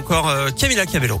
encore euh, Camila Cabello.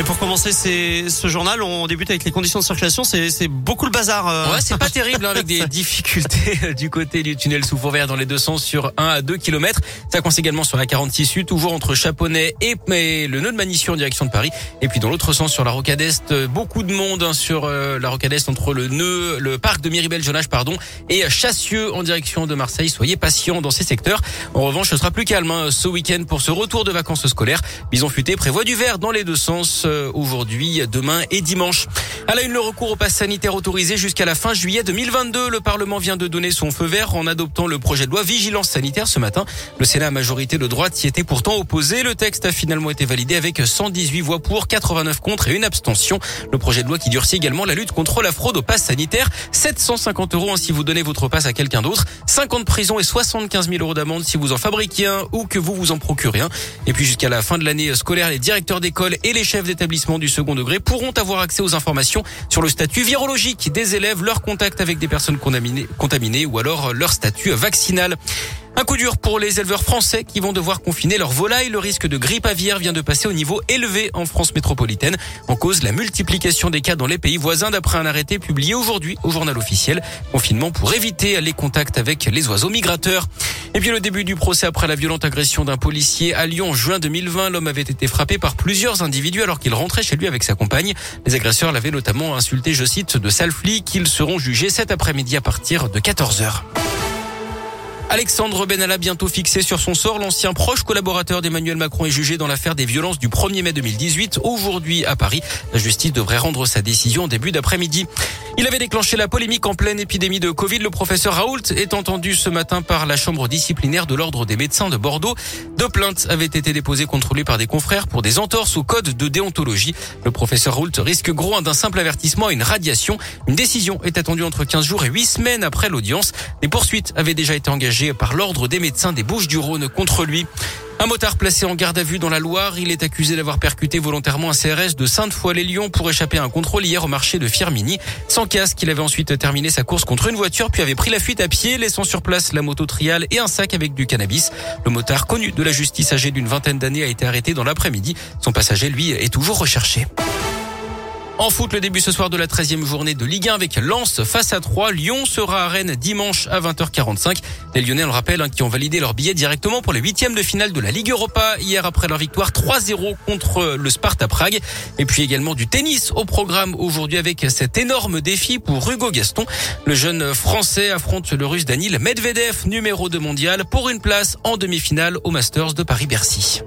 Et pour commencer ce journal, on débute avec les conditions de circulation. C'est beaucoup le bazar. Euh. Ouais, c'est pas terrible hein, avec des difficultés du côté du tunnel sous Fourvière dans les deux sens sur 1 à 2 km. Ça commence également sur la 46 Sud, toujours entre Chaponnet et le nœud de Manissure en direction de Paris. Et puis dans l'autre sens sur la rocade Est, beaucoup de monde hein, sur euh, la rocade Est entre le nœud, le parc de Miribel-Jonage, pardon, et Chassieux en direction de Marseille. Soyez patients dans ces secteurs. En revanche, ce sera plus calme hein, ce week-end pour ce retour de vacances scolaires. Bison futé prévoit du vert dans les deux sens euh, aujourd'hui, demain et dimanche. À la une, le recours au pass sanitaire autorisé jusqu'à la fin juillet 2022. Le Parlement vient de donner son feu vert en adoptant le projet de loi vigilance sanitaire ce matin. Le Sénat à majorité de droite y était pourtant opposé. Le texte a finalement été validé avec 118 voix pour, 89 contre et une abstention. Le projet de loi qui durcit également la lutte contre la fraude au pass sanitaire. 750 euros si vous donnez votre passe à quelqu'un d'autre. 50 prisons et 75 000 euros d'amende si vous en fabriquez un ou que vous vous en procurez un. Et puis jusqu'à la fin de l'année scolaire, les directeurs d'école et les chefs d'établissement du second degré pourront avoir accès aux informations sur le statut virologique des élèves, leur contact avec des personnes contaminées, contaminées ou alors leur statut vaccinal. Un coup dur pour les éleveurs français qui vont devoir confiner leurs volailles. Le risque de grippe aviaire vient de passer au niveau élevé en France métropolitaine. En cause, la multiplication des cas dans les pays voisins d'après un arrêté publié aujourd'hui au journal officiel. Confinement pour éviter les contacts avec les oiseaux migrateurs. Et puis le début du procès après la violente agression d'un policier à Lyon en juin 2020. L'homme avait été frappé par plusieurs individus alors qu'il rentrait chez lui avec sa compagne. Les agresseurs l'avaient notamment insulté, je cite, de sale flic. Ils seront jugés cet après-midi à partir de 14h. Alexandre Benalla bientôt fixé sur son sort. L'ancien proche collaborateur d'Emmanuel Macron est jugé dans l'affaire des violences du 1er mai 2018. Aujourd'hui à Paris, la justice devrait rendre sa décision en début d'après-midi. Il avait déclenché la polémique en pleine épidémie de Covid. Le professeur Raoult est entendu ce matin par la chambre disciplinaire de l'ordre des médecins de Bordeaux. Deux plaintes avaient été déposées contre lui par des confrères pour des entorses au code de déontologie. Le professeur Raoult risque gros d'un simple avertissement et une radiation. Une décision est attendue entre 15 jours et 8 semaines après l'audience. Des poursuites avaient déjà été engagées par l'ordre des médecins des Bouches-du-Rhône contre lui. Un motard placé en garde à vue dans la Loire, il est accusé d'avoir percuté volontairement un CRS de Sainte-Foy-les-Lyons pour échapper à un contrôle hier au marché de Firmini. Sans casque, il avait ensuite terminé sa course contre une voiture puis avait pris la fuite à pied, laissant sur place la moto trial et un sac avec du cannabis. Le motard connu de la justice âgé d'une vingtaine d'années a été arrêté dans l'après-midi. Son passager, lui, est toujours recherché. En foot, le début ce soir de la 13e journée de Ligue 1 avec Lens face à 3. Lyon sera à Rennes dimanche à 20h45. Les Lyonnais, on le rappelle, hein, qui ont validé leur billet directement pour les huitièmes de finale de la Ligue Europa hier après leur victoire 3-0 contre le Sparta Prague. Et puis également du tennis au programme aujourd'hui avec cet énorme défi pour Hugo Gaston. Le jeune français affronte le russe Danil Medvedev, numéro 2 mondial, pour une place en demi-finale au Masters de Paris-Bercy.